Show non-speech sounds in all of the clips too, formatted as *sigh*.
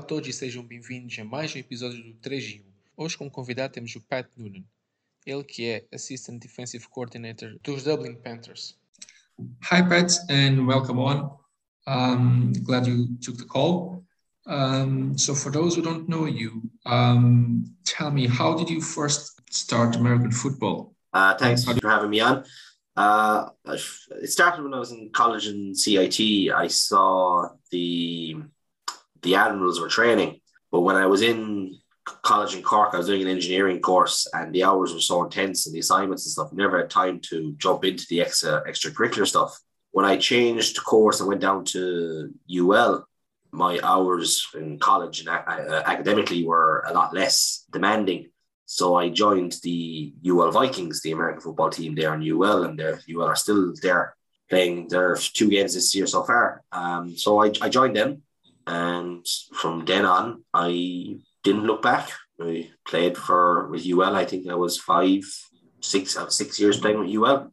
Olá a todos e sejam bem-vindos a mais um episódio do 3 em 1. Hoje como convidado temos o Pat Noonan, ele que é Assistant Defensive Coordinator dos Dublin Panthers. Hi Pat and welcome on. Um, glad you took the call. Um, so for those who don't know you, um, tell me how did you first start American football? Uh, thanks for having me on. Uh, it started when I was in college in CIT. I saw the the admirals were training. But when I was in college in Cork, I was doing an engineering course, and the hours were so intense and the assignments and stuff. Never had time to jump into the extra extracurricular stuff. When I changed course and went down to UL, my hours in college and uh, academically were a lot less demanding. So I joined the UL Vikings, the American football team there in UL, and the UL are still there playing their two games this year so far. Um, so I, I joined them and from then on, I didn't look back. I played for with UL. I think I was five, six, uh, six years playing with UL,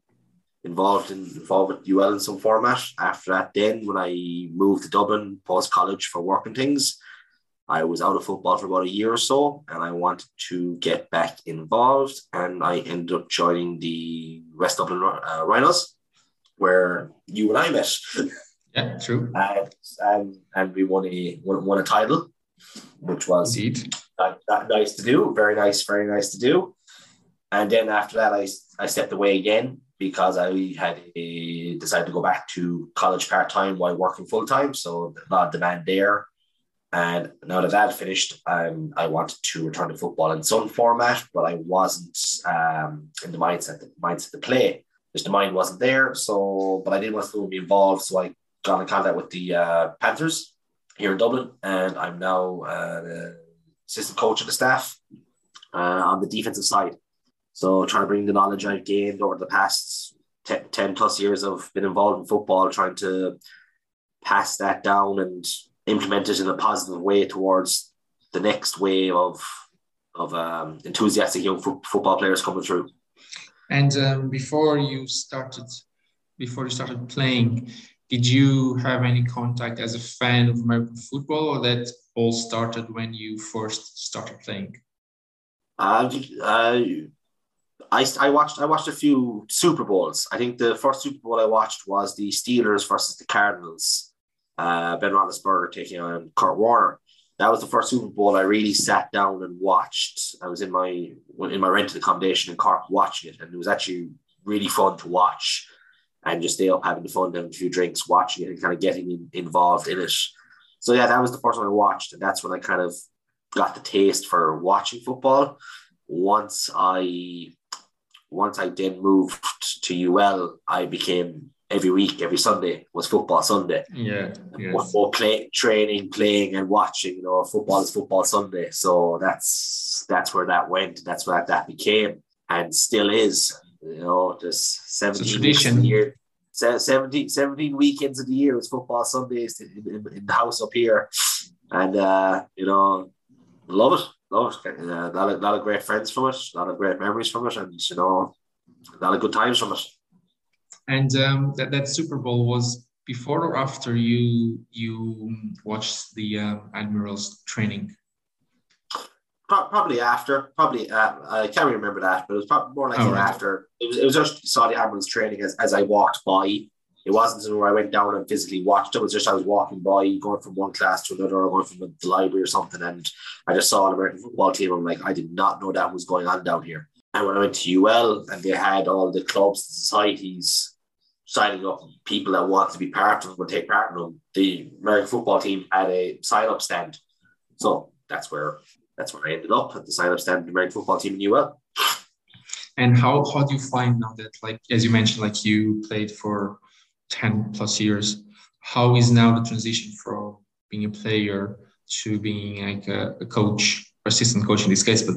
involved in involved with UL in some format. After that, then when I moved to Dublin post college for work and things, I was out of football for about a year or so, and I wanted to get back involved. And I ended up joining the West Dublin uh, Rhinos, where you and I met. *laughs* Yeah, true. And and we won a won, won a title, which was indeed that, that nice to do. Very nice, very nice to do. And then after that, I I stepped away again because I had a, decided to go back to college part time while working full time. So a lot of demand there. And now that that finished, um, I wanted to return to football in some format, but I wasn't um, in the mindset the mindset to play. Just the mind wasn't there. So, but I didn't want to be involved. So I got in contact with the uh, Panthers here in Dublin, and I'm now uh, assistant coach of the staff uh, on the defensive side. So trying to bring the knowledge I've gained over the past 10, 10 plus years of been involved in football, trying to pass that down and implement it in a positive way towards the next wave of of um, enthusiastic young fo- football players coming through. And um, before you started, before you started playing, did you have any contact as a fan of American football, or that all started when you first started playing? Uh, uh, I, I watched I watched a few Super Bowls. I think the first Super Bowl I watched was the Steelers versus the Cardinals. Uh, ben Roethlisberger taking on Kurt Warner. That was the first Super Bowl I really sat down and watched. I was in my in my rented accommodation in Cork watching it, and it was actually really fun to watch and just stay up having the fun, having a few drinks, watching it and kind of getting in, involved in it. So yeah, that was the first one I watched, and that's when I kind of got the taste for watching football. Once I once I then moved to UL, I became every week, every Sunday was football Sunday. Yeah. Yes. More play, training, playing, and watching. You know, football is football Sunday. So that's that's where that went. That's where that became, and still is. You know, just 17 tradition. year, 17, 17 weekends of the year is football Sundays in, in, in the house up here. And, uh, you know, love it. Love it. Uh, a, lot of, a lot of great friends from it, a lot of great memories from it, and, you know, a lot of good times from it. And um, that, that Super Bowl was before or after you you watched the uh, Admirals training? Probably after, probably uh, I can't remember that, but it was probably more like oh, right. after. It was, it was just saw the ambulance training as, as I walked by. It wasn't something where I went down and physically watched it. It was just I was walking by, going from one class to another, or going from the library or something, and I just saw an American football team. I'm like, I did not know that was going on down here. And when I went to UL, and they had all the clubs, the societies signing up people that want to be part of them would take part in them. The American football team had a sign up stand. So that's where that's where I ended up at the sign up stand American football team in UL. And how how do you find now that like as you mentioned, like you played for 10 plus years, how is now the transition from being a player to being like a, a coach, assistant coach in this case, but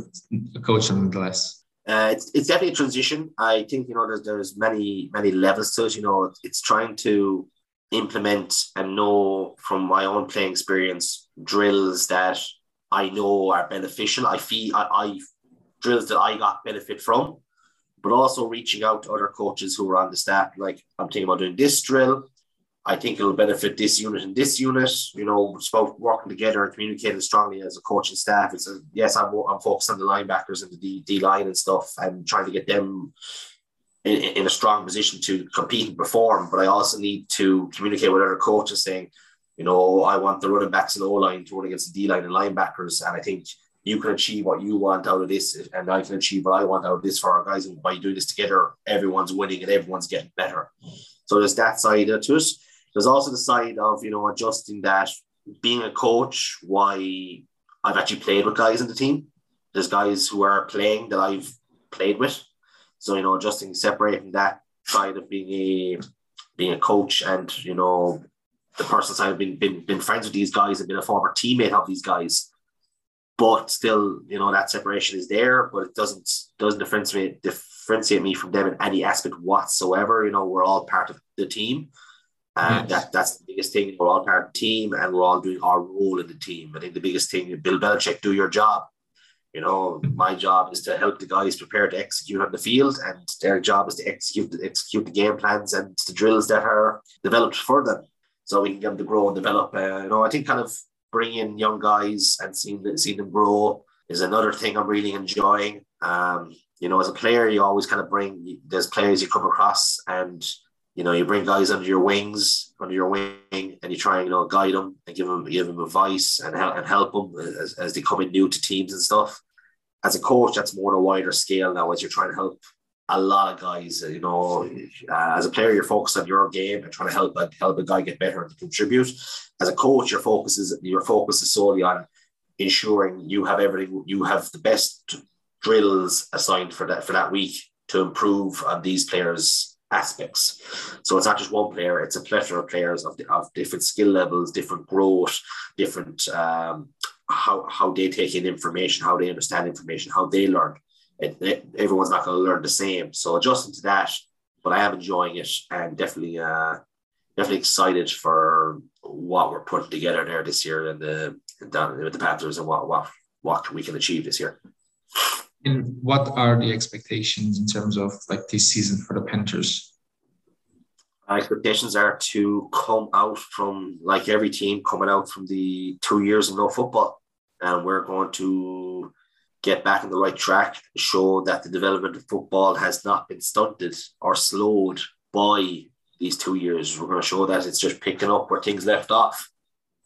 a coach nonetheless? Uh, it's, it's definitely a transition. I think you know there's there's many many levels to it. You know, it's trying to implement and know from my own playing experience drills that I know are beneficial. I feel I, I drills that I got benefit from, but also reaching out to other coaches who are on the staff. Like I'm thinking about doing this drill. I think it'll benefit this unit and this unit. You know, both working together and communicating strongly as a coaching staff. It's a, yes, I'm I'm focused on the linebackers and the D, D line and stuff, and trying to get them in, in a strong position to compete and perform. But I also need to communicate with other coaches, saying, you know, oh, I want the running backs and O line to run against the D line and linebackers, and I think you can achieve what you want out of this, and I can achieve what I want out of this for our guys. And by doing this together, everyone's winning and everyone's getting better. So there's that side to it. There's also the side of you know adjusting that being a coach. Why I've actually played with guys in the team. There's guys who are playing that I've played with. So you know, adjusting, separating that side of being a being a coach and you know the person side, I've been been been friends with these guys and been a former teammate of these guys. But still, you know, that separation is there, but it doesn't doesn't differentiate differentiate me from them in any aspect whatsoever. You know, we're all part of the team. And yes. that, that's the biggest thing. We're all part of the team and we're all doing our role in the team. I think the biggest thing, Bill Belichick, do your job. You know, mm-hmm. my job is to help the guys prepare to execute on the field, and their job is to execute execute the game plans and the drills that are developed for them, so we can get them to grow and develop. Uh, you know, I think kind of bringing young guys and seeing them, seeing them grow is another thing I'm really enjoying. Um, you know, as a player, you always kind of bring there's players you come across, and you know, you bring guys under your wings, under your wing, and you try and you know guide them and give them give them advice and help and help them as, as they come in new to teams and stuff. As a coach, that's more on a wider scale now. As you're trying to help a lot of guys, you know, uh, as a player, you're focused on your game and trying to help help a guy get better and contribute. As a coach, your focus is your focus is solely on ensuring you have everything, you have the best drills assigned for that for that week to improve on these players' aspects. So it's not just one player; it's a plethora of players of, of different skill levels, different growth, different um, how how they take in information, how they understand information, how they learn. It, it, everyone's not going to learn the same. So adjusting to that, but I am enjoying it and definitely uh, definitely excited for what we're putting together there this year and the down with the Panthers and what what what we can achieve this year. And what are the expectations in terms of like this season for the Panthers? My expectations are to come out from like every team coming out from the two years of no football, and we're going to get back on the right track, show that the development of football has not been stunted or slowed by these two years. We're going to show that it's just picking up where things left off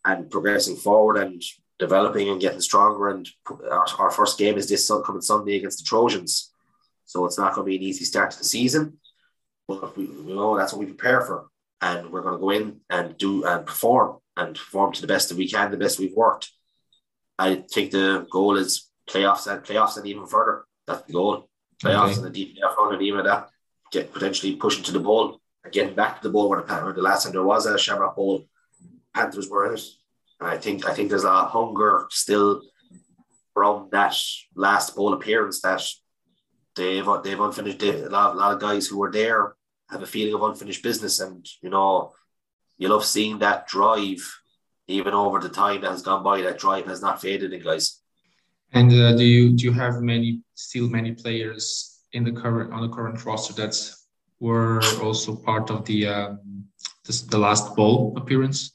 and progressing forward and developing and getting stronger. And our, our first game is this coming Sunday against the Trojans. So it's not going to be an easy start to the season, but we know that's what we prepare for. And we're going to go in and do and perform and perform to the best that we can, the best we've worked. I think the goal is playoffs and playoffs and even further. That's the goal. Playoffs okay. and the deep playoff run and even that get potentially pushing to the bowl and getting back to the bowl where the, where the last time there was a Shamrock Bowl, Panthers were in it. And I think I think there's a hunger still from that last bowl appearance that they've they've unfinished. They, a, lot, a lot of guys who were there have a feeling of unfinished business, and you know, you love seeing that drive even over the time that has gone by. That drive has not faded in guys. And uh, do you do you have many still many players in the current on the current roster that were also part of the um, the last bowl appearance?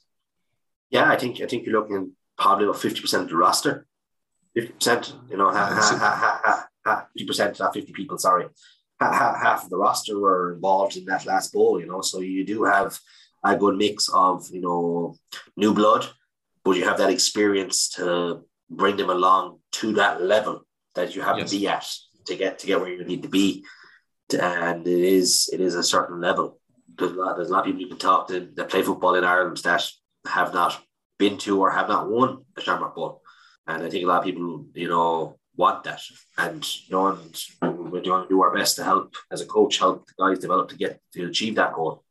Yeah, I think I think you're looking probably about fifty percent of the roster. Fifty percent, you know, fifty percent, not fifty people. Sorry, half of the roster were involved in that last bowl. You know, so you do have a good mix of you know new blood, but you have that experience to bring them along to that level that you have yes. to be at to get to get where you need to be. And it is it is a certain level. There's a lot, there's a lot of people you can talk to that play football in Ireland that have not been to or have not won a Shamrock Bowl. And I think a lot of people, you know, want that. And you know, and we're going to do our best to help as a coach, help the guys develop to get to achieve that goal.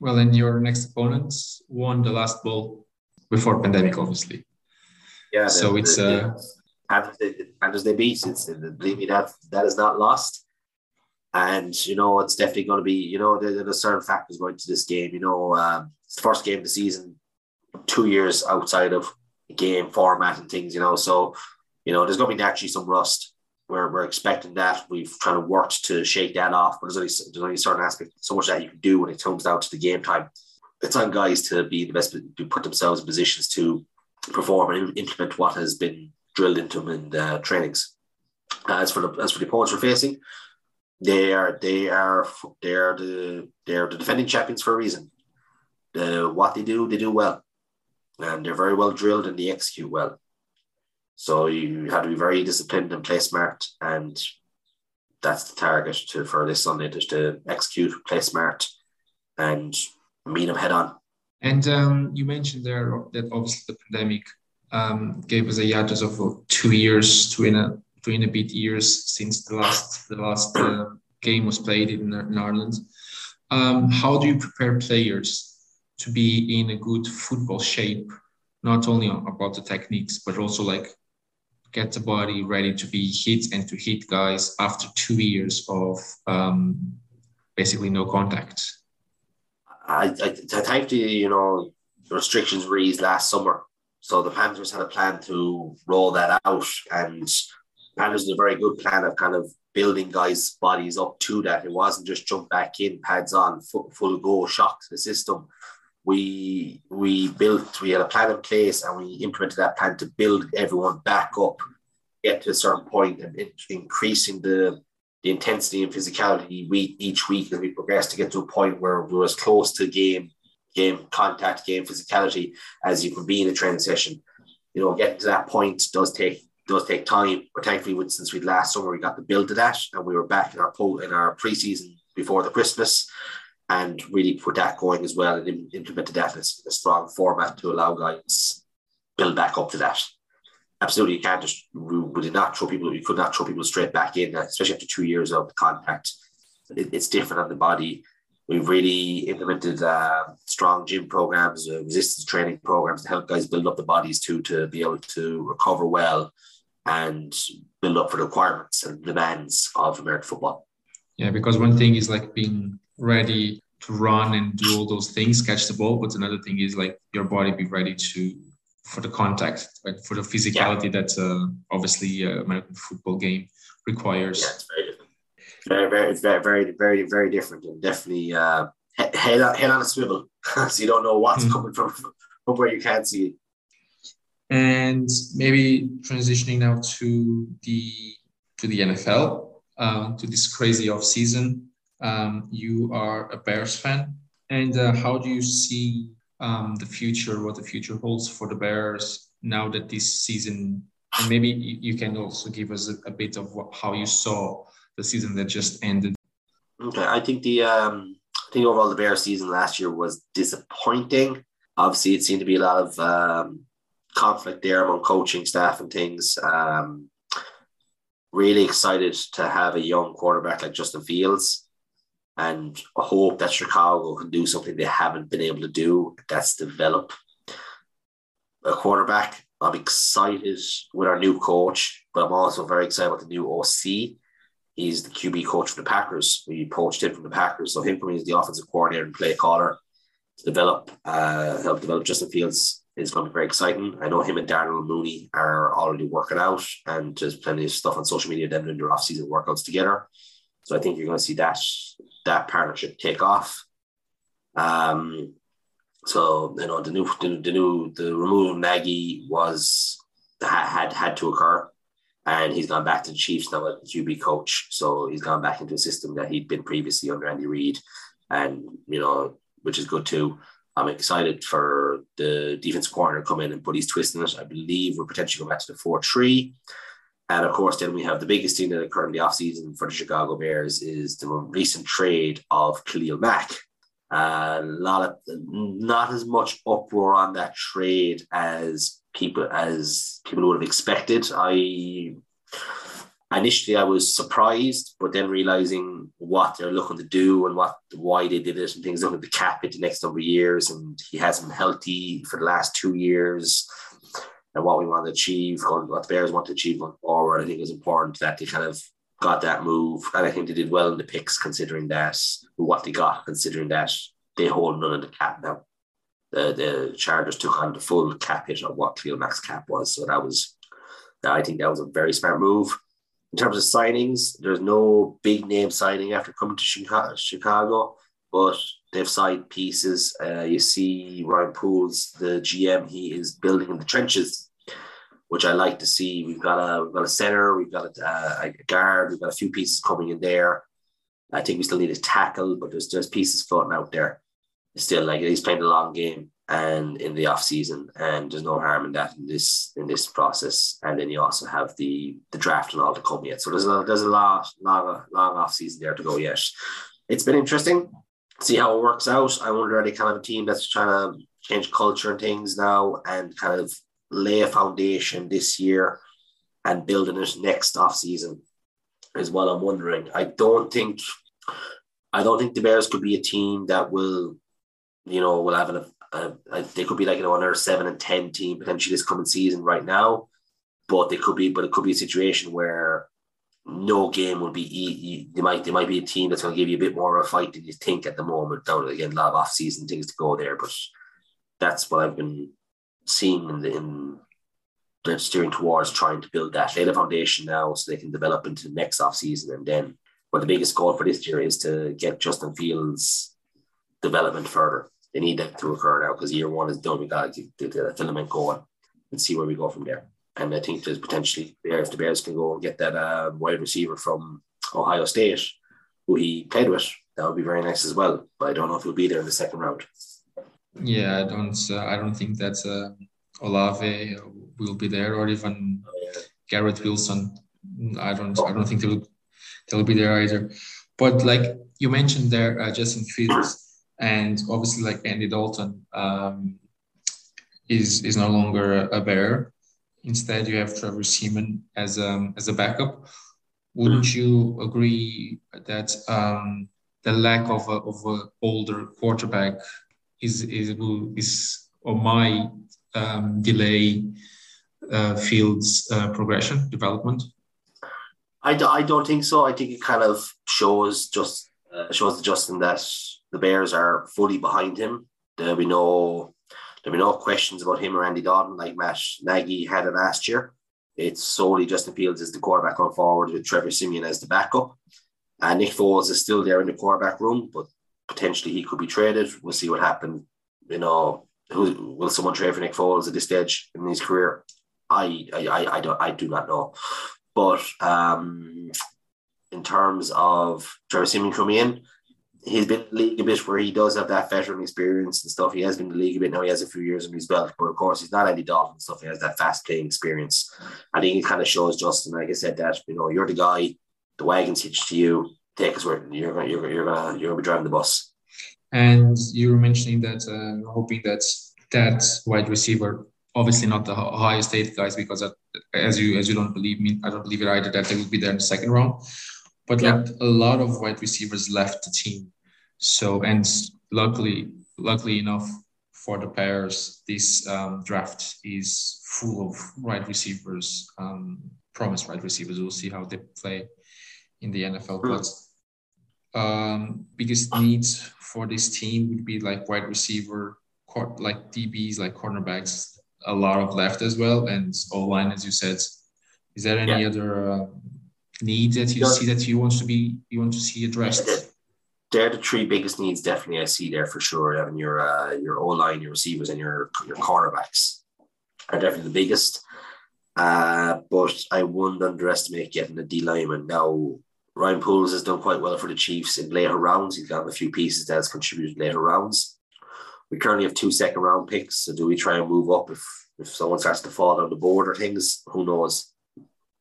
Well, and your next opponents won the last bowl before pandemic, obviously. Yeah. So the, it's the, uh, and as they beat, it's believe me that that is not lost. And you know, it's definitely going to be. You know, there, there's certain factors going to this game. You know, um, it's the first game of the season, two years outside of game format and things. You know, so you know, there's going to be naturally some rust. We're, we're expecting that. We've kind of worked to shake that off, but there's only there's only certain aspect, so much that you can do when it comes down to the game time. it's on guys to be the best, to put themselves in positions to perform and implement what has been drilled into them in the trainings. Uh, as for the as for the opponents we're facing, they are they are they are the they are the defending champions for a reason. The what they do, they do well, and they're very well drilled and they execute well. So you have to be very disciplined and play smart, and that's the target to for this Sunday is to execute, play smart, and meet them head on. And um, you mentioned there that obviously the pandemic um, gave us a hiatus of two years, two and a two and a bit years since the last the last uh, game was played in, in Ireland. Um, how do you prepare players to be in a good football shape, not only about the techniques, but also like get the body ready to be hit and to hit guys after two years of um, basically no contact? I, I, the you know restrictions were eased last summer, so the Panthers had a plan to roll that out, and Panthers had a very good plan of kind of building guys' bodies up to that. It wasn't just jump back in, pads on, full, full go, shock to the system. We we built, we had a plan in place, and we implemented that plan to build everyone back up, get to a certain point, and increasing the the intensity and physicality week each week as we progress to get to a point where we're as close to game game contact, game physicality as you can be in a training session. You know, getting to that point does take does take time. But thankfully, since we last summer, we got the build to that, and we were back in our po- in our preseason before the Christmas, and really put that going as well, and implemented that in a strong format to allow guys build back up to that absolutely you can't just we did not throw people you could not throw people straight back in especially after two years of contact. It, it's different on the body. We've really implemented uh, strong gym programs uh, resistance training programs to help guys build up the bodies too to be able to recover well and build up for the requirements and demands of american football. Yeah because one thing is like being ready to run and do all those things catch the ball but another thing is like your body be ready to for the contact, right? For the physicality yeah. that uh, obviously uh, American football game requires. Yeah, it's very different. Very, very, very, very, very, very different, and definitely uh, head on, head on a swivel, *laughs* so you don't know what's mm-hmm. coming from from where you can't see it. And maybe transitioning now to the to the NFL, uh, to this crazy off season. Um, you are a Bears fan, and uh, how do you see um, the future, what the future holds for the Bears now that this season, and maybe you can also give us a, a bit of what, how you saw the season that just ended. Okay, I think the um, I think overall the Bears season last year was disappointing. Obviously, it seemed to be a lot of um, conflict there among coaching staff and things. Um, really excited to have a young quarterback like Justin Fields and I hope that Chicago can do something they haven't been able to do. That's develop a quarterback. I'm excited with our new coach, but I'm also very excited about the new OC. He's the QB coach for the Packers. We poached him from the Packers, so him for me is the offensive coordinator and play caller to develop, uh, help develop Justin Fields is going to be very exciting. I know him and Darnell Mooney are already working out, and there's plenty of stuff on social media them doing their off-season workouts together. So I think you're going to see that that partnership take off. Um, so you know the new the, the new the removal of Nagy was had had to occur, and he's gone back to the Chiefs now as QB coach. So he's gone back into a system that he'd been previously under Andy Reid, and you know which is good too. I'm excited for the defense corner to come in and put his twist in it. I believe we're potentially going back to the four three. And of course, then we have the biggest thing that occurred in the offseason for the Chicago Bears is the recent trade of Khalil Mack. Uh, a lot of not as much uproar on that trade as people as people would have expected. I initially I was surprised, but then realizing what they're looking to do and what why they did it and things looking to cap it the next number of years, and he hasn't been healthy for the last two years and what we want to achieve, what the Bears want to achieve going forward. I think it's important that they kind of got that move. And I think they did well in the picks, considering that what they got, considering that they hold none of the cap now. The, the Chargers took on the full cap hit of what Khalil Mack's cap was. So that was, I think that was a very smart move. In terms of signings, there's no big name signing after coming to Chicago, but they've side pieces. Uh, you see Ryan Poles, the GM, he is building in the trenches, which I like to see. We've got a we've got a center, we've got a, a guard, we've got a few pieces coming in there. I think we still need a tackle, but there's there's pieces floating out there. Still, like he's playing a long game and in the off season, and there's no harm in that in this in this process. And then you also have the the draft and all to come yet. So there's a there's a lot long long off season there to go yet. It's been interesting. See how it works out. I wonder are they kind of a team that's trying to change culture and things now and kind of lay a foundation this year and building it next off season is what I'm wondering. I don't think I don't think the Bears could be a team that will, you know, will have an uh, they could be like you know another seven and ten team potentially this coming season right now, but they could be, but it could be a situation where no game will be. They might they might be a team that's going to give you a bit more of a fight than you think at the moment. Now again, a lot of off season things to go there, but that's what I've been seeing in the in they're steering towards trying to build that. Lay the foundation now so they can develop into the next off season and then. But the biggest goal for this year is to get Justin Fields' development further they need that to occur now because year one is done. We got to the filament going and see where we go from there. And I think there's potentially there if the Bears can go and get that uh, wide receiver from Ohio State, who he played with, that would be very nice as well. But I don't know if he'll be there in the second round. Yeah, I don't. Uh, I don't think that uh, Olave will be there, or even. Garrett Wilson. I don't. I don't think they'll they'll be there either. But like you mentioned there, uh, Justin Fields and obviously like Andy Dalton um, is is no longer a bear. Instead, you have Trevor Siemian as um, as a backup. Wouldn't you agree that um, the lack of a, of a older quarterback is is is or might um, delay uh, Fields' uh, progression development? I, do, I don't think so. I think it kind of shows just uh, shows Justin that the Bears are fully behind him. There'll be no there'll be no questions about him or Andy Dalton like Matt Nagy had it last year. It's solely Justin Fields as the quarterback going forward with Trevor Siemian as the backup. And Nick Foles is still there in the quarterback room, but potentially he could be traded. We'll see what happens. You know, who will someone trade for Nick Foles at this stage in his career? I I, I, don't I do not know. But um, in terms of Trevor Siemian coming in, he's been in the league a bit where he does have that veteran experience and stuff. He has been in the league a bit now. He has a few years in his belt, but of course he's not Andy Dalton stuff. He has that fast playing experience. I think it kind of shows Justin, like I said, that you know you're the guy. The wagon's hitched to you. Take us where you're. You're, you're gonna you're gonna be driving the bus. And you were mentioning that uh, you're hoping that that wide receiver, obviously not the Ohio State guys, because as you as you don't believe me, I don't believe it either that they will be there in the second round. But yeah. like a lot of wide receivers left the team so, and luckily, luckily enough for the Bears, this um, draft is full of wide receivers, um, promised wide receivers. We'll see how they play in the NFL. But um, biggest needs for this team would be like wide receiver, like DBs, like cornerbacks, a lot of left as well, and O line, as you said. Is there any yeah. other uh, need that you see that you want to be you want to see addressed? they're the three biggest needs definitely I see there for sure. Having your uh, your O line, your receivers, and your your cornerbacks are definitely the biggest. Uh, but I wouldn't underestimate getting a D lineman. Now Ryan Poles has done quite well for the Chiefs in later rounds. He's gotten a few pieces that has contributed later rounds. We currently have two second round picks. So do we try and move up if if someone starts to fall on the board or things? Who knows?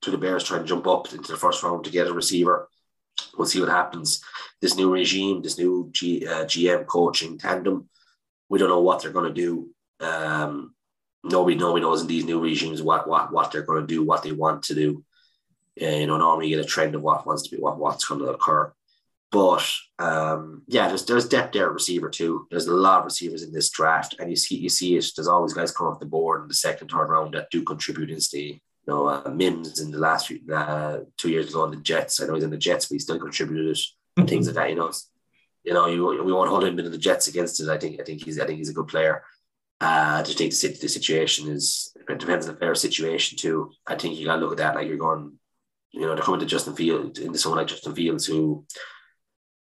Do the Bears try and jump up into the first round to get a receiver? We'll see what happens. This new regime, this new G, uh, GM coaching tandem, we don't know what they're going to do. Um, nobody, nobody knows in these new regimes what what what they're going to do, what they want to do. Uh, you know, normally you get a trend of what wants to be, what what's going to occur. But um, yeah, there's there's depth there at receiver too. There's a lot of receivers in this draft, and you see you see it. There's always guys come off the board in the second, third round that do contribute instantly you know, uh, Mims in the last few, uh, two years ago on the Jets. I know he's in the Jets, but he still contributed and things like that. You know, you know, you, we won't hold him in the Jets against it. I think I think he's I think he's a good player. Uh, to take the, the situation is it depends on the player situation too. I think you gotta look at that like you're going, you know, they're coming to Justin Fields into someone like Justin Fields who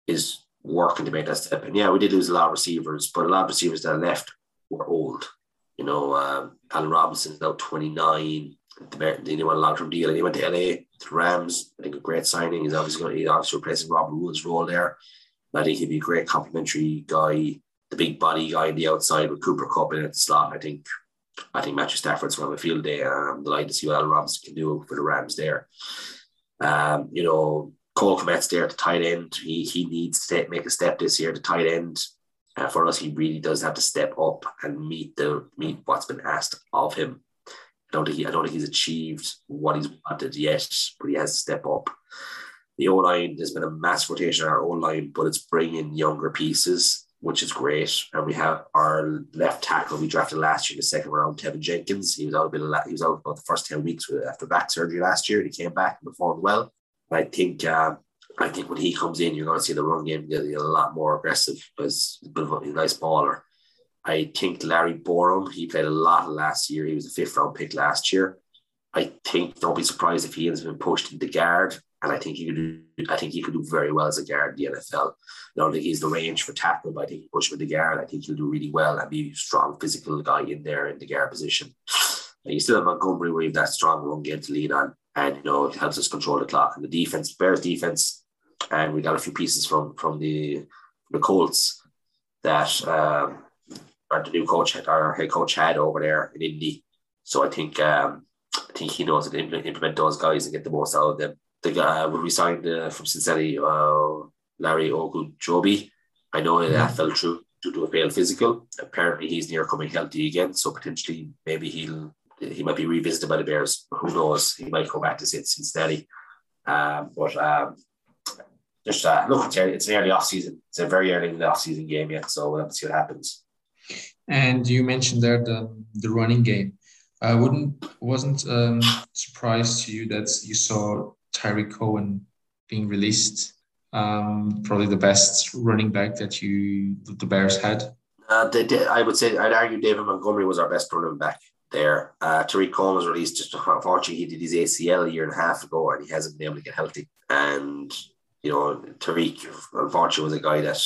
is working to make that step. And yeah, we did lose a lot of receivers, but a lot of receivers that left were old. You know, um, Robinson is now 29. He went a long term deal and he went to LA to Rams. I think a great signing. He's obviously going to, he's obviously replacing Robert Woods' role there. I think he'd be a great complementary guy, the big body guy on the outside with Cooper Kupp in at the slot. I think I think Matthew Stafford's going to have a field day. I'm delighted to see what Allen Robinson can do for the Rams there. Um, you know, Cole Kmet's there at the tight end. He he needs to make a step this year at the tight end. Uh, for us, he really does have to step up and meet the meet what's been asked of him. I don't think he, I don't think he's achieved what he's wanted yet, but he has to step up. The O line there's been a mass rotation on our O line, but it's bringing younger pieces, which is great. And we have our left tackle we drafted last year in the second round, Teven Jenkins. He was out a bit. He was out about the first ten weeks after back surgery last year. And he came back and performed well. I think uh, I think when he comes in, you're going to see the run game get a lot more aggressive because he's a bit of a nice baller. I think Larry Borom, he played a lot last year. He was a fifth round pick last year. I think don't be surprised if he has been pushed into guard. And I think he could do I think he could do very well as a guard in the NFL. I don't think he's the range for tackle, but I think he push him the guard. I think he'll do really well and be a strong physical guy in there in the guard position. And you still have Montgomery where you have that strong run game to lean on and you know it helps us control the clock. And the defense, Bears defense, and we got a few pieces from from the the Colts that um, the new coach our head coach had over there in Indy. So I think um, I think he knows how to implement those guys and get the most out of them. The guy uh, we signed uh, from Cincinnati, uh, Larry Ogunjobi. I know that mm-hmm. fell through due to a failed physical. Apparently, he's near coming healthy again, so potentially maybe he'll he might be revisited by the Bears. Who knows? He might come back to Cincinnati. Um, but um, just uh, look, it's, it's an early off season. It's a very early in the off season game yet, so we'll have to see what happens. And you mentioned there the the running game. I wouldn't wasn't um, surprised to you that you saw Tarik Cohen being released. Um, probably the best running back that you the Bears had. Uh, they, they, I would say I'd argue David Montgomery was our best running back there. Uh, Tarik Cohen was released just unfortunately he did his ACL a year and a half ago and he hasn't been able to get healthy. And you know, Tarik unfortunately was a guy that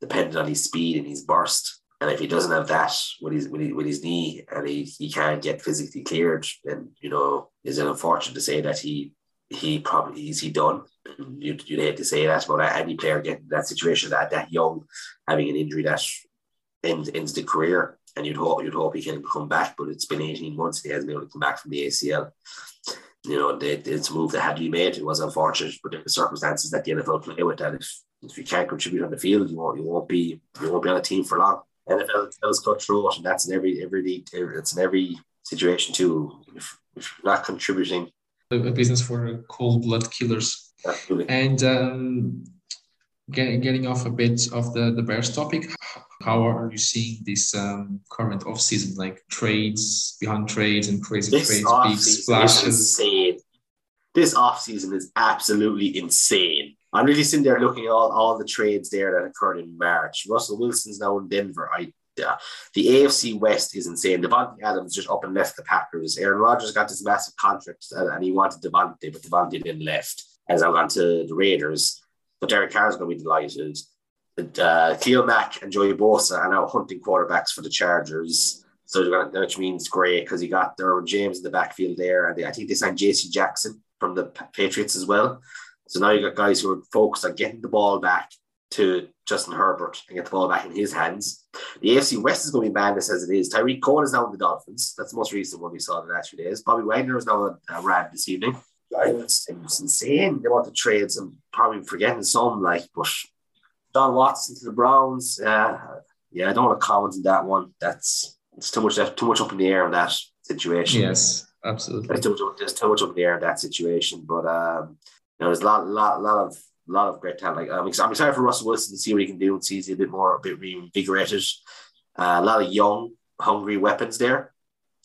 depended on his speed and his burst. And if he doesn't have that with his with his, with his knee and he, he can't get physically cleared, then you know, is it unfortunate to say that he he probably is he done. You'd, you'd hate to say that about any player getting that situation that that young, having an injury that ends, ends the career and you'd hope you'd hope he can come back. But it's been 18 months he hasn't been able to come back from the ACL. You know, it's a move that had to be made. It was unfortunate, but the circumstances that the NFL play with that, if, if you can't contribute on the field, you won't you won't be you won't be on a team for long. NFL does cut through it, and that's in every every league. it's in every situation too. If, if you're not contributing, a business for cold blood killers. Absolutely. And um, getting getting off a bit of the the Bears topic, how are you seeing this um, current off season, like trades behind trades and crazy this trades, big splashes? insane. This off season is absolutely insane. I'm really sitting there looking at all, all the trades there that occurred in March. Russell Wilson's now in Denver. I uh, the AFC West is insane. Davante Adams just up and left the Packers. Aaron Rodgers got this massive contract and, and he wanted Davante, but Davante then left. As I went to the Raiders, but Derek Carr's going to be delighted uh, Khalil Mack and Joey Bosa are now hunting quarterbacks for the Chargers. So which means great because you got Derwin James in the backfield there, and they, I think they signed J.C. Jackson from the Patriots as well. So now you got guys who are focused on getting the ball back to Justin Herbert and get the ball back in his hands. The AFC West is going to be madness as it is. Tyreek Cohen is now in the Dolphins. That's the most recent one we saw the last few days. Bobby Wagner is now a, a Rad this evening. It's, it's insane. They want to trade some, probably forgetting some, like, but Deshaun Watson to the Browns. Uh, yeah, I don't want to comment on that one. That's it's too much. Too much up in the air in that situation. Yes, absolutely. There's too much, there's too much up in the air in that situation. But um, you know, there's a lot, lot, lot of, lot of great talent. Like I'm excited, I'm excited for Russell Wilson to see what he can do and see he's a bit more, a bit reinvigorated. Uh, a lot of young, hungry weapons there.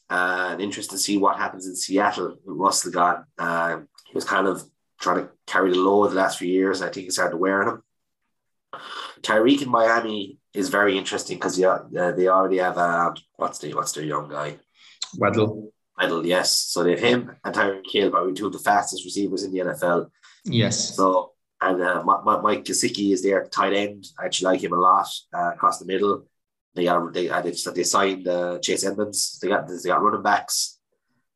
Uh, and interesting to see what happens in Seattle with Russell gone. Uh, he was kind of trying to carry the load the last few years. I think it's hard to wear on him. Tyreek in Miami is very interesting because yeah, uh, they already have um, what's the what's their young guy? Waddle. Waddle, yes. So they have him and Tyreek Hill, probably two of the fastest receivers in the NFL. Yes. So And uh, Mike Gesicki is there tight end. I actually like him a lot uh, across the middle. They got they they, they signed uh, Chase Edmonds. They got they got running backs.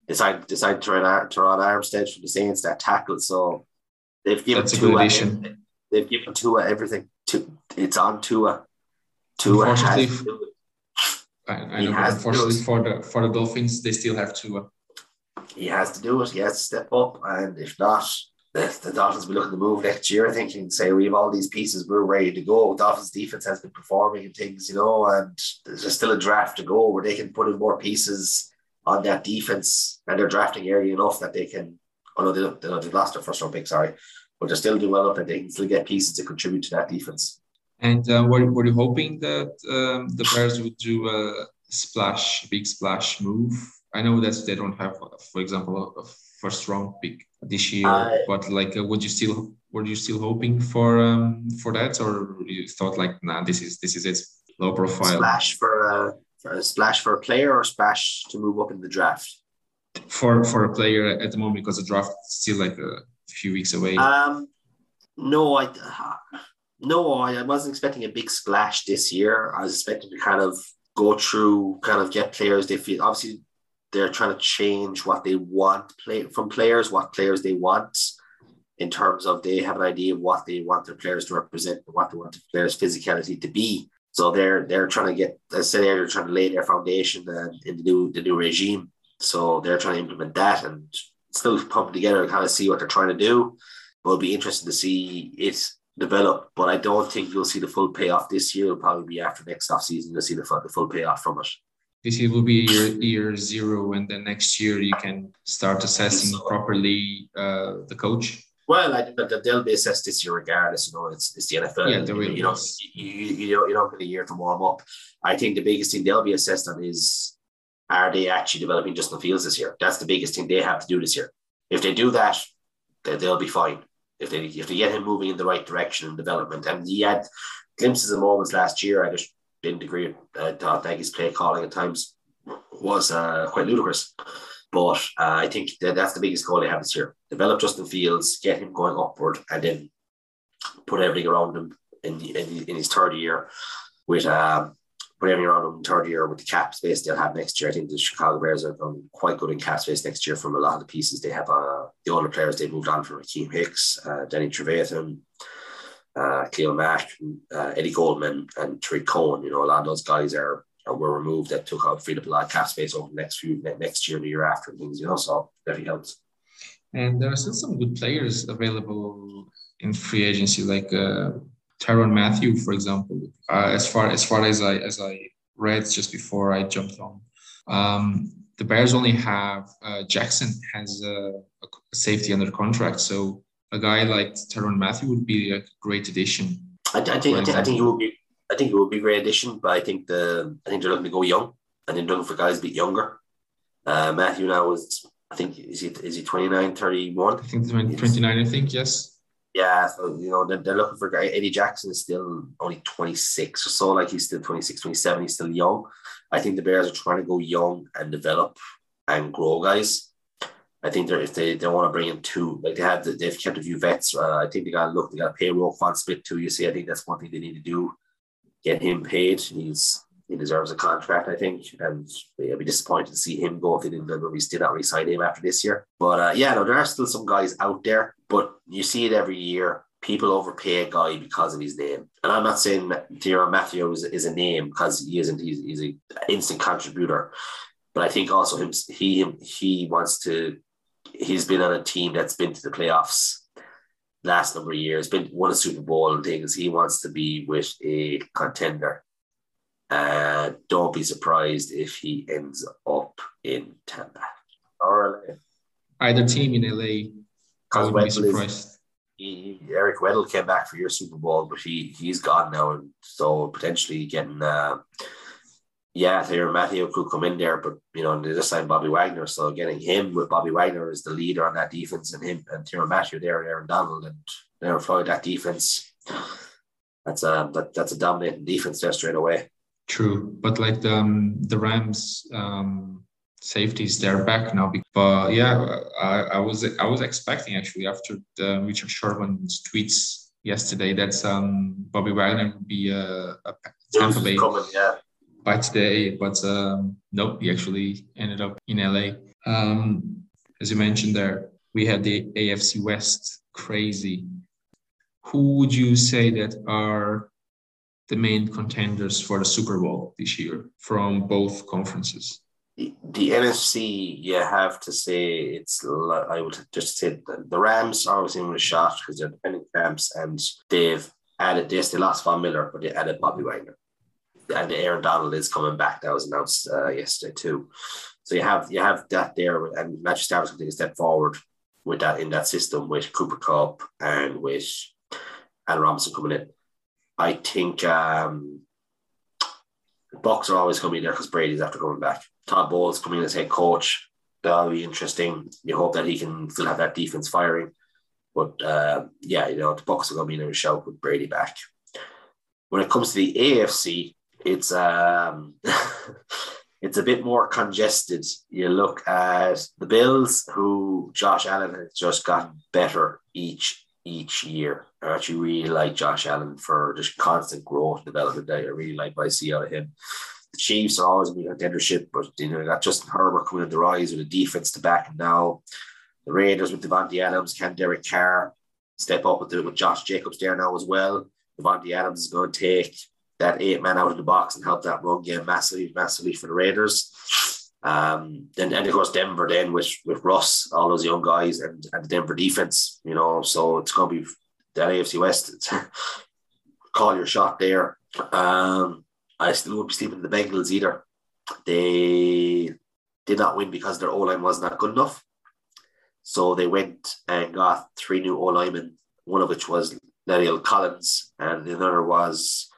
They signed they signed Terron, Terron Armstead from the Saints that tackle. So they've given That's a good Tua addition. they've given Tua everything. To it's on Tua. Tua has to. I, I know, unfortunately for the for the Dolphins, they still have to. he has to do it. He has to step up, and if not, the, the Dolphins will be looking to move next year. I think and say we have all these pieces, we're ready to go. Dolphins defense has been performing and things, you know, and there's still a draft to go where they can put in more pieces on that defense, and they're drafting early enough that they can. Oh no, they they they've lost their first round pick. Sorry, but they're still doing well enough that they can still get pieces to contribute to that defense. And uh, were, were you hoping that um, the Bears would do a splash, big splash move? I know that they don't have, for example, a first round pick this year, I- but like, uh, would you still were you still hoping for um, for that, or you thought like, nah, this is this is it, low profile Splash for a, for a splash for a player or splash to move up in the draft. for for a player at the moment because the draft is still like a few weeks away. Um, no, I no, I wasn't expecting a big splash this year. I was expecting to kind of go through, kind of get players they feel. Obviously, they're trying to change what they want play from players, what players they want, in terms of they have an idea of what they want their players to represent, and what they want their players' physicality to be. So they're they're trying to get, as I said earlier, trying to lay their foundation in the new the new regime. So they're trying to implement that and still pumping together and kind of see what they're trying to do. But it'll be interesting to see it develop. But I don't think you'll see the full payoff this year. It'll probably be after next off season. You'll see the full, the full payoff from it. This year will be year, year zero, and then next year you can start assessing So- properly uh, the coach. Well, I think that they'll be assessed this year regardless. You know, it's, it's the NFL. Yeah, they will, You know, you, you, you don't you don't get a year to warm up. I think the biggest thing they'll be assessed on is are they actually developing Justin Fields this year? That's the biggest thing they have to do this year. If they do that, they, they'll be fine. If they if they get him moving in the right direction and development, and he had glimpses of moments last year. I just didn't agree. I thought Nagy's play calling at times was uh, quite ludicrous. But uh, I think that that's the biggest goal they have this year. Develop Justin Fields, get him going upward, and then put everything around him in, in, in his third year with um, put everything around him in third year with the cap space they'll have next year. I think the Chicago Bears are going quite good in cap space next year from a lot of the pieces they have. Uh, the older players they moved on from Akiem Hicks, uh, Denny Trevathan, uh, Khalil Mack, uh, Eddie Goldman, and Tarik Cohen. You know, a lot of those guys are, are were removed that took out freed up a lot of cap space over the next few ne- next year and the year after things. You know, so definitely helps. And there are still some good players available in free agency, like uh, Tyrann Mathieu, for example. Uh, as far as far as I as I read just before I jumped on, um, the Bears only have uh, Jackson has a safety under contract, so a guy like Tyrann Mathieu would be a great addition. I, I think I think I think it will be I think it will be a great addition, but I think the I think they're looking to go young and they're looking for guys a bit younger. Uh, Mathieu now is I think is he is he 29, 31? I think 29, I think yes. Yeah, so you know they're, they're looking for a guy. Eddie Jackson is still only 26 or so, like he's still 26, 27, he's still young. I think the Bears are trying to go young and develop and grow guys. I think they're if they, they want to bring in two, like they have the, they've kept a few vets. Uh, I think they got to look, they got to pay Roquan Smith too. You see, I think that's one thing they need to do. Get him paid. He's he deserves a contract, I think, and I'd be disappointed to see him go if they didn't we still not re-sign him after this year. But uh, yeah, no, there are still some guys out there, but you see it every year. People overpay a guy because of his name, and I'm not saying Tyrann Mathieu is, is a name because he isn't. He's, he's an instant contributor, but I think also him he he wants to. He's been on a team that's been to the playoffs last number of years, been won a Super Bowl and things. He wants to be with a contender. Uh, don't be surprised if he ends up in Tampa or LA. Either team in LA, Because wouldn't be surprised. he, Eric Weddle came back for your Super Bowl, but he he's gone now, and so potentially getting uh, yeah, Tyrann Mathieu could come in there, but you know they just signed Bobby Wagner, so getting him with Bobby Wagner as the leader on that defense, and him and Tyrann Mathieu there, and Aaron Donald, and Aaron Floyd that defense. That's a that, that's a dominating defense there straight away. True, but like the um, the Rams, um, safeties they're back now. But yeah, I, I was I was expecting actually after the Richard Sherman's tweets yesterday that um, Bobby Wagner would be uh, a Tampa Bay Coming, yeah. By today, but um, nope, he actually ended up in LA. Um, as you mentioned there, we had the AFC West crazy. Who would you say that are the main contenders for the Super Bowl this year from both conferences? The, the NFC, you have to say it's. I would just say the, the Rams are obviously in a shot because they're defending champs and they've added. They lost Von Miller, but they added Bobby Wagner, and Aaron Donald is coming back. That was announced uh, yesterday too. So you have you have that there, and Matthew Stafford's going to take a step forward with that in that system with Cooper Kupp and with Allen Robinson coming in. I think um, the Bucks are always be there because Brady's after coming back. Todd Bowles coming in as head coach. That'll be interesting. You hope that he can still have that defense firing. But uh, yeah, you know, the Bucks are going to be in a shout with Brady back. When it comes to the AFC, it's um, *laughs* it's a bit more congested. You look at the Bills, who Josh Allen has just gotten better each each year. I actually really like Josh Allen for just constant growth development. that I really like what I see out of him. The Chiefs are always be contendership, but you know, got Justin Herbert coming in the rise with a defense to back him now. The Raiders with Davante Adams, can Derek Carr step up with, the, with Josh Jacobs there now as well. Davante Adams is going to take that eight man out of the box and help that run game massively, massively for the Raiders. Um, then and of course Denver then with with Russ, all those young guys and, and the Denver defense, you know, so it's gonna be that AFC West. *laughs* Call your shot there. Um, I still won't be sleeping the Bengals either. They did not win because their O line wasn't that good enough. So they went and got three new O linemen, one of which was Daniel Collins, and the other was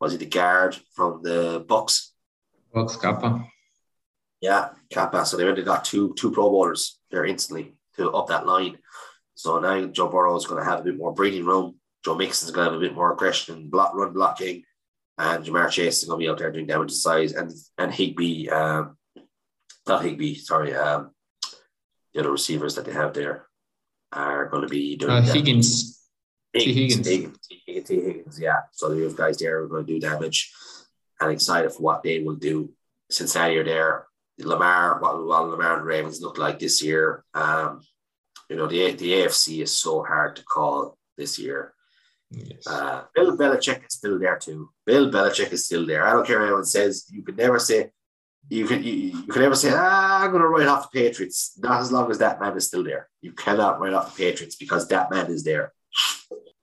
was he the guard from the Bucks? Bucks Cappa. Yeah, Cappa. So they and got two two Pro Bowlers there instantly to up that line. So now Joe Burrow is going to have a bit more breathing room. Joe Mixon's going to have a bit more aggression and block run blocking, and Ja'Marr Chase is going to be out there doing damage to size and and Higby, um, not Higby, sorry, um, the other receivers that they have there are going to be doing Uh, damage. Higgins. Tee Higgins. Higgins, Tee Higgins. Higgins, yeah. So the guys there are going to do damage and excited for what they will do. Cincinnati are there. Lamar, what, what Lamar and Ravens look like this year. Um, you know, the, the AFC is so hard to call this year. Yes. Uh, Bill Belichick is still there too. Bill Belichick is still there. I don't care what anyone says. You can never say, you can you, you can never say, ah, I'm going to write off the Patriots. Not as long as that man is still there. You cannot write off the Patriots because that man is there.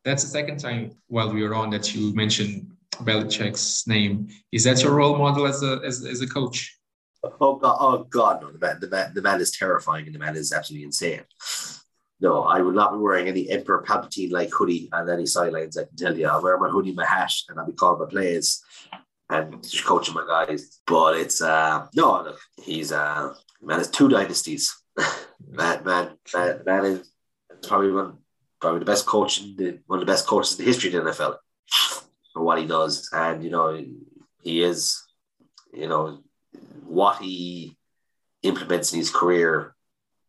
That's the second time while we were on that you mentioned Belichick's name. Is that your role model as a as, as a coach? Oh God! Oh God! No, the man, the man, the man is terrifying, and the man is absolutely insane. No, I would not be wearing any Emperor Palpatine like hoodie on any sidelines. I can tell you, I'll wear my hoodie, my hat, and I'll be calling my plays and coaching my guys. But it's uh no, look, he's uh man has two dynasties. *laughs* man, man, man, man is probably one, probably the best coach in the one of the best coaches in the history of the NFL for what he does, and you know he is, you know what he implements in his career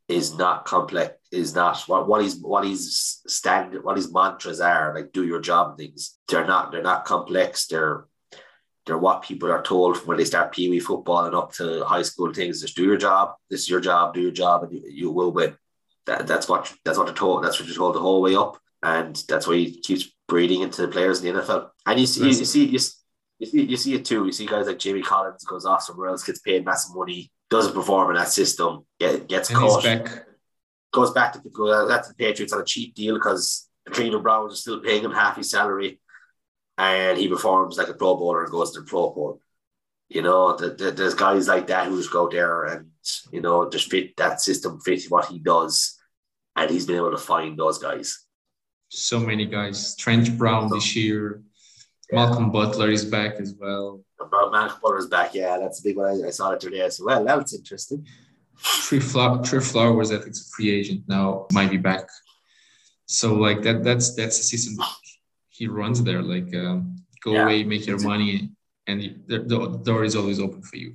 is not complex is not what what he's what he's standard what his mantras are like do your job things. They're not they're not complex. They're they're what people are told from when they start pee wee football and up to high school things just do your job. This is your job do your job and you, you will win that, that's what that's what they're told that's what you're told the whole way up. And that's why he keeps breeding into the players in the NFL and you see you, you see you, you see you see it too. You see guys like Jamie Collins goes off somewhere else gets paid massive money doesn't perform in that system get, gets And caught. back. goes back to go that's the Patriots on a cheap deal because the Cleveland Browns are still paying him half his salary, and he performs like a Pro Bowler and goes to the Pro Bowl. You know, the, the, there's guys like that who just go there and you know just fit that system, fit what he does, and he's been able to find those guys. So many guys. Trent Brown this year. Malcolm Butler is back as well. Malcolm Butler is back, yeah, that's a big one. I, saw it today. I said, well, that's interesting. Trey, Flow- Trey Flowers, I think, is a free agent now, might be back. So like that, that's that's a system he runs there. Like, um, go Yeah. away, make your money, and the, the door is always open for you.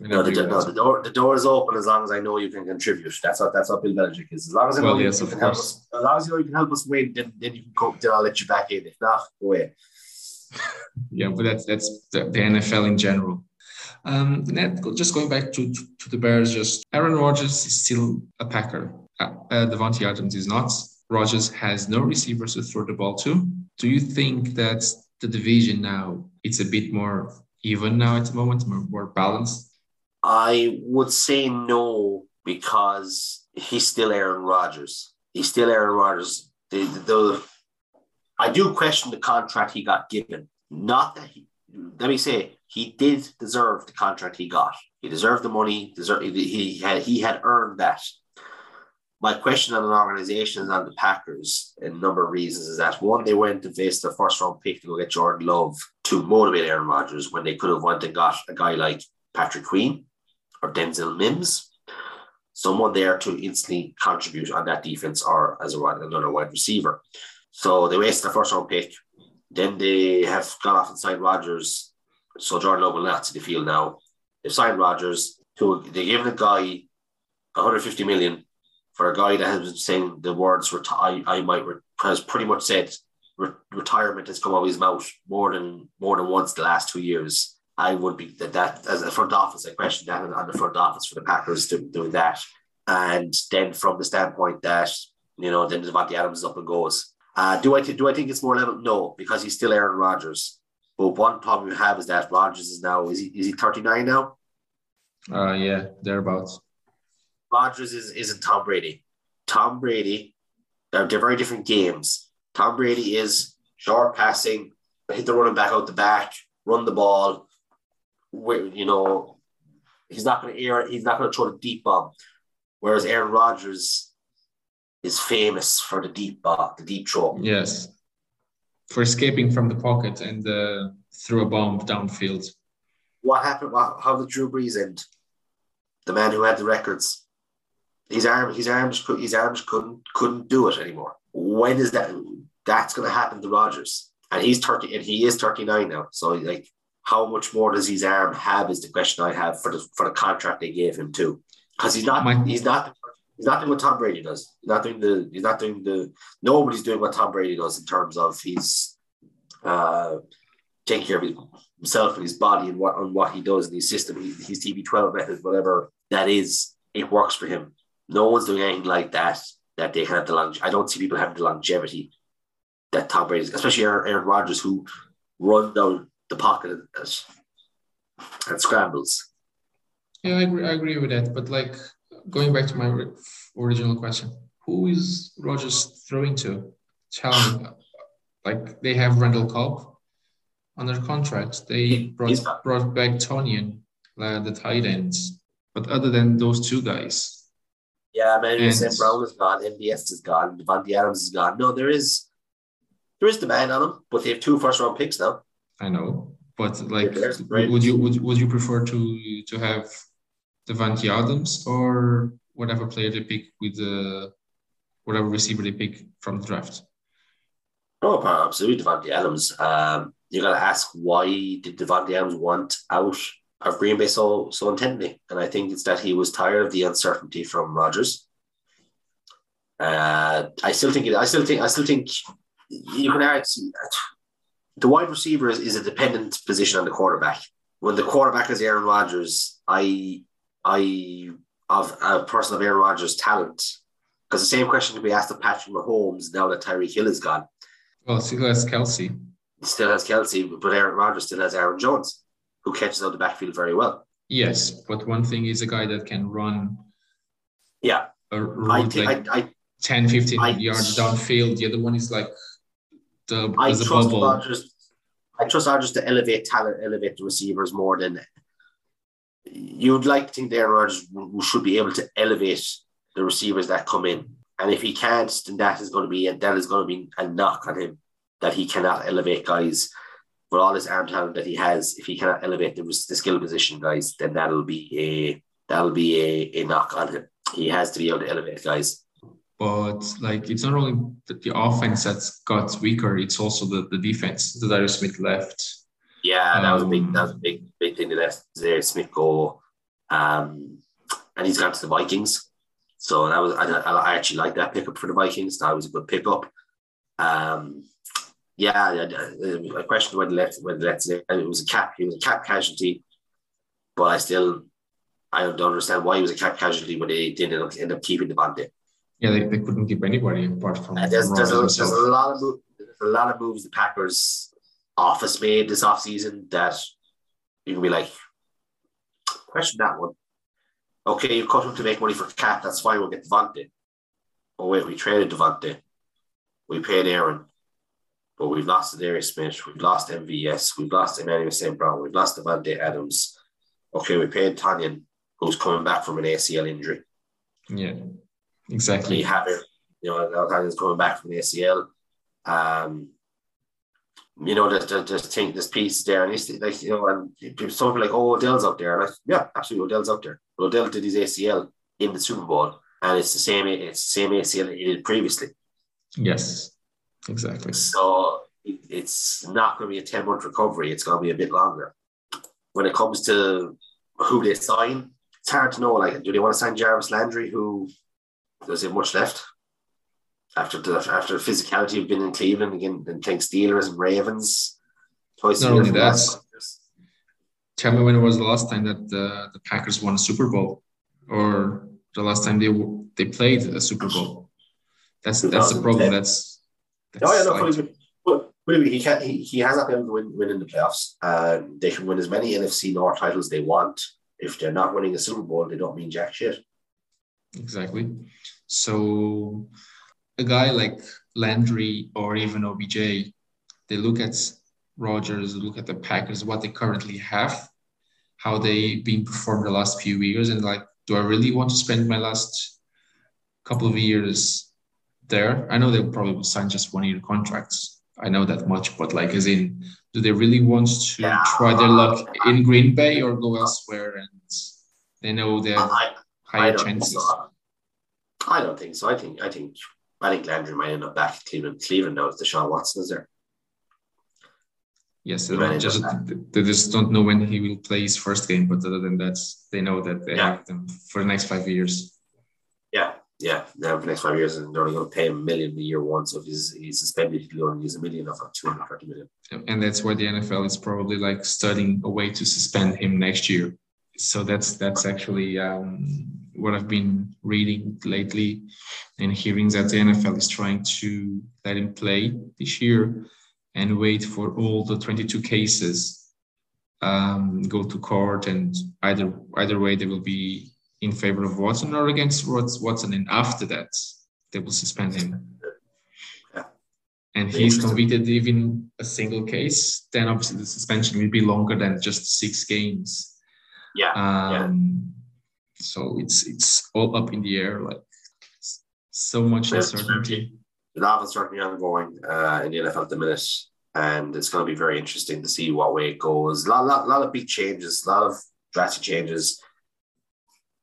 No, the, no, the door the door is open as long as I know you can contribute. That's what that's what Bill Belichick is. As long as I know Well, you, yes, you can help us, as long as you know you can help us win, then, then you can come. Then I'll let you back in. If not, go away. *laughs* Yeah, but that's that's the, the NFL in general. Um, go- just going back to, to, to the Bears, just Aaron Rodgers is still a Packer. Uh, uh, Davante Adams is not. Rodgers has no receivers to throw the ball to. Do you think that the division now it's a bit more even now at the moment, more, more balanced? I would say no because he's still Aaron Rodgers. He's still Aaron Rodgers. The, the, the- I do question the contract he got given. Not that he, let me say, he did deserve the contract he got. He deserved the money. Deserve, he had he had earned that. My question on an organization and on the Packers, a number of reasons, is that one, they went to face their first round pick to go get Jordan Love to motivate Aaron Rodgers when they could have went and got a guy like Patrick Queen or Denzel Mims, someone there to instantly contribute on that defense or as a wide, another wide receiver. So they wasted the first round pick. Then they have gone off and signed Rodgers. So Jordan Love will not see the field now. They've signed Rodgers. To, they gave the guy 150 million for a guy that has been saying the words reti- I, I might re- has pretty much said re- retirement has come out of his mouth more than more than once the last two years. I would be that, that as a front office, I question that on the front office for the Packers to do, doing that. And then from the standpoint that, you know, then Davante Adams is up and goes. Uh, do I th- do I think it's more level? No, because he's still Aaron Rodgers. But one problem you have is that Rodgers is now is he is he 39 now? Uh, yeah, thereabouts. Rodgers is, isn't Tom Brady. Tom Brady, they're, they're very different games. Tom Brady is short passing, hit the running back out the back, run the ball. Where you know he's not going to air. He's not going to throw the deep bomb. Whereas Aaron Rodgers is famous for the deep ball, the deep throw. Yes, for escaping from the pocket and uh, threw a bomb downfield. What happened? How did Drew Brees end? The man who had the records. His arm, his arms, his arms couldn't couldn't do it anymore. When is that? That's going to happen to Rodgers, and he's thirty, and he is thirty nine now. So, like, how much more does his arm have? Is the question I have for the for the contract they gave him too, because he's not My- he's not he's not doing what Tom Brady does. He's not doing the he's not doing the nobody's doing what Tom Brady does in terms of he's uh taking care of his, himself and his body and what and what he does in his system, his, his TB12 method, whatever that is, it works for him. No one's doing anything like that that they can have the long. I don't see people having the longevity that Tom Brady, especially Aaron, Aaron Rodgers, who run down the pocket and, and scrambles. Yeah, I agree, I agree with that. But like going back to my original question, who is Rodgers throwing to? Tell me. Like they have Randall Cobb under contract. They brought, back. brought back Tonyan, uh, the tight ends. But other than those two guys, Yeah, man, And- St. Brown is gone, MVS is gone, Davante Adams is gone. No, there is there is demand on them, but they have two first round picks now. I know. But like, would you would, would you prefer to to have Davante Adams or whatever player they pick with the whatever receiver they pick from the draft? No, absolutely, Davante Adams. Um, you got to ask why did Davante Adams want out of Green Bay so so intently? And I think it's that he was tired of the uncertainty from Rodgers. Uh, I still think it. I still think. I still think you can argue the wide receiver is, is a dependent position on the quarterback. When the quarterback is Aaron Rodgers, I I of a person of Aaron Rodgers' talent. Because the same question can be asked of Patrick Mahomes now that Tyreek Hill is gone Well, still has Kelce. still has Kelce, but Aaron Rodgers still has Aaron Jones, who catches out the backfield very well. Yes, but one thing is a guy that can run Yeah, a I route think like I, I, 10, 15 I- yards downfield. The other one is like the I trust bubble. Rodgers. I trust Rodgers to elevate talent, elevate the receivers more than you'd like to think Aaron Rodgers should be able to elevate the receivers that come in. And if he can't, then that is going to be that is going to be a knock on him that he cannot elevate guys with all his arm talent that he has. If he cannot elevate the, the skill position guys, then that'll be a that'll be a, a knock on him. He has to be able to elevate guys. But like it's not only the, the offense that's got weaker, it's also the, the defense. Darius Smith left. Yeah, that was a big Um, that was a big big thing to let Zaire Smith go. Um, and he's gone to the Vikings. So that was I, I actually like that pickup for the Vikings. That was a good pickup. Um, yeah, I, I questioned whether let whether let it was a cap. He was a cap casualty, but I still I don't understand why he was a cap casualty when they didn't end up, keeping the Davante. Yeah, they, they couldn't keep anybody apart from. And there's, there's, a, there's a lot of there's a lot of moves the Packers office made this offseason that you can be like, question that one. Okay, you cut him to make money for cap. That's fine. We'll get Davante. Oh wait, we traded Davante. We paid Aaron, but we've lost Darius Smith. We've lost MVS. We've lost Emmanuel St. Brown. We've lost Davante Adams. Okay, we paid Tonyan, who's coming back from an ACL injury. Yeah, exactly. You have it. You know, Tonyan's coming back from the ACL. Um, you know, there's, there's, think this piece there, and he's like, you know, and some people like, oh, Odell's out there. And I, yeah, absolutely, Odell's out there. But Odell did his ACL in the Super Bowl, and it's the same, it's the same ACL he did previously. Yes, exactly. So it, it's not going to be a 10 month recovery, it's going to be a bit longer. When it comes to who they sign, it's hard to know. Like, do they want to sign Jarvis Landry, who doesn't much left? after the after the physicality of being in Cleveland again and think Steelers and Ravens. Twice Not only that. Tell me when it was the last time that the, the Packers won a Super Bowl, or the last time they they played a Super Bowl. That's that's the problem. That's, that's oh yeah, no, like, but, but he can't. He, he has not been able to win, win in the playoffs. Uh, they can win as many NFC North titles they want. If they're not winning a Super Bowl, they don't mean jack shit. Exactly. So a guy like Landry or even OBJ, they look at Rodgers, look at the Packers, what they currently have, how they've been performed the last few years, and like, do I really want to spend my last couple of years there? I know they'll probably sign just one year contracts. I know that much, but like, as in, do they really want to yeah. try their luck in Green Bay or go elsewhere? And they know they have I, higher I chances. So. I don't think so. I think I think I think Landry might end up back at Cleveland. Cleveland knows Deshaun Watson is there. Yes, they, just, they just don't know when he will play his first game, but other than that, they know that they yeah. have them for the next five years. Yeah, yeah, they have the next five years, and they're only going to pay him a million a year one. So if he's, he's suspended, he'll only use a million of 230 million. And that's why the NFL is probably like studying a way to suspend him next year. So that's that's actually um, what I've been reading lately and hearing that the NFL is trying to let him play this year and wait for all the 22 cases um, go to court and either either way they will be in favor of Watson or against Watson and after that they will suspend him. And he's convicted even a single case, then obviously the suspension will be longer than just six games. Yeah. Um, yeah so it's it's all up in the air, like so much uncertainty. A lot of uncertainty ongoing uh, in the NFL at the minute, and it's going to be very interesting to see what way it goes. A lot, lot, lot of big changes, a lot of drastic changes.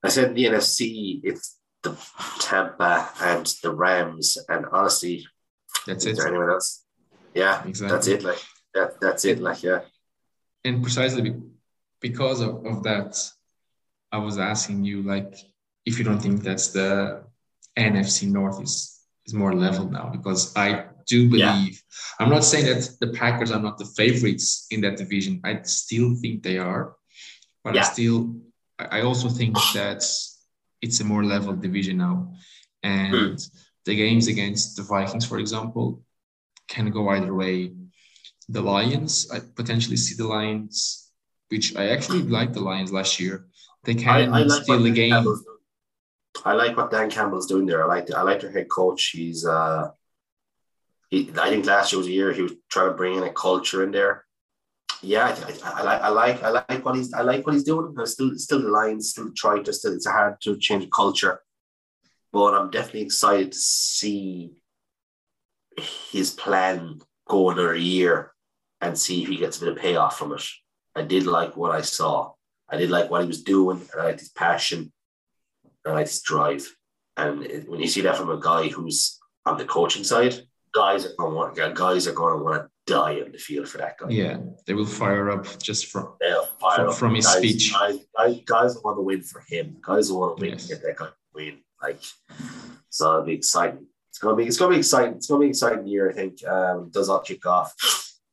I said in the NFC, it's the Tampa and the Rams, and honestly, that's is it. there anyone else? Yeah, exactly. That's it. Like that. That's it. Like yeah. And precisely because of, of that, I was asking you like if you don't think that's the NFC North is is more level now because I do believe yeah. I'm not saying that the Packers are not the favorites in that division. I still think they are, but yeah. I still I also think that it's a more level division now, and mm. the games against the Vikings, for example, can go either way. The Lions, I potentially see the Lions, which I actually liked the Lions last year they can I, I like steal the game. I like what Dan Campbell's doing there. I like I like their head coach. He's uh he, I think last year was a year he was trying to bring in a culture in there. Yeah, I, I, I, like I like I like what he's I like what he's doing. I'm still still the Lions, still trying to still it's hard to change culture. But I'm definitely excited to see his plan go another year and see if he gets a bit of payoff from it. I did like what I saw. I did like what he was doing. I liked his passion. I liked his drive. And it, when you see that from a guy who's on the coaching side, guys are going to want, guys are going to want to die on the field for that guy. Yeah, they will fire up just from fire From- up. from his guys, speech. Guys, guys, guys want to win for him. Guys want to win Yes. to get that guy to win. Like, so it'll be exciting. It's gonna be. It's gonna be exciting. It's gonna be an exciting year. I think. Um, does all kick off.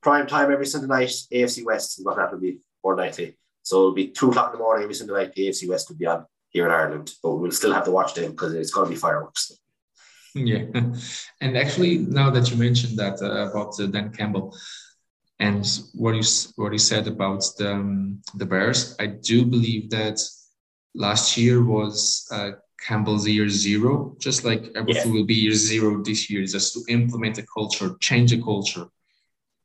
Prime time every Sunday night. AFC West is what that will be more likely. So it'll be two o'clock in the morning every Sunday night. The AFC West will be on here in Ireland, but we'll still have to watch them because it's gonna be fireworks. Yeah, *laughs* and actually, now that you mentioned that uh, about uh, Dan Campbell and what you what you said about the um, the Bears, I do believe that last year was uh, Campbell's year zero, just like everything will be year zero this year, just to implement a culture, change a culture,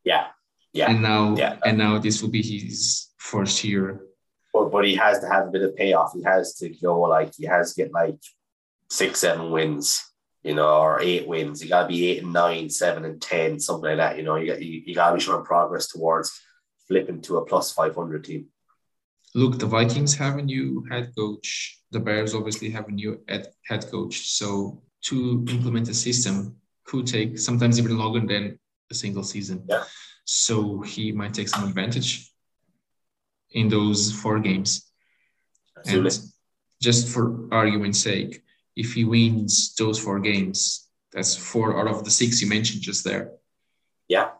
Yeah, yeah. and now Yeah. and now this will be his first year. But, but he has to have a bit of payoff. He has to go like he has to get like six, seven wins, you know, or eight wins. You gotta be eight and nine, seven and ten, something like that. You know, you got you, you gotta be showing progress towards flipping to a plus five hundred team. Look, the Vikings have a new head coach. The Bears obviously have a new head, head coach. So to implement a system could take sometimes even longer than a single season. Yeah. So he might take some advantage in those four games. Absolutely. And just for argument's sake, if he wins those four games, that's four out of the six you mentioned just there. Yeah,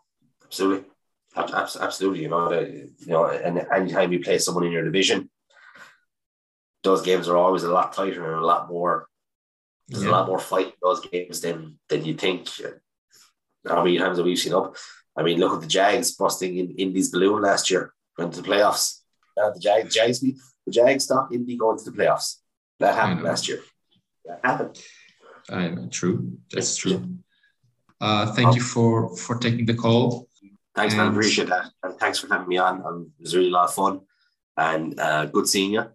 absolutely. Absolutely. You know, the, you know, and anytime you play someone in your division, those games are always a lot tighter and a lot more There's a lot more fight in those games than than you think. How many times have we seen up? I mean, look at the Jags busting in Indy's balloon last year, went to the playoffs. Uh, the Jags, Jags, the Jags stopped Indy going to the playoffs. That happened last year. That happened. I know, true. That's true. Uh, thank you for for taking the call. Thanks, man. And- Appreciate that. And thanks for having me on. Um, it was really a lot of fun. And uh, good seeing you.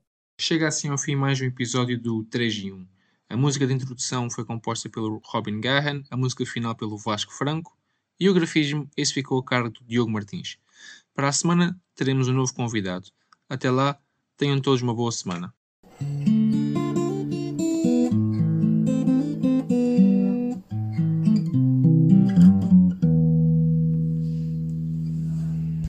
Chega assim ao fim mais um episódio do 3 em 1. A música de introdução foi composta pelo Robin Gahan, a música final pelo Vasco Franco e o grafismo esse ficou a cargo do Diogo Martins. Para a semana teremos um novo convidado. Até lá, tenham todos uma boa semana.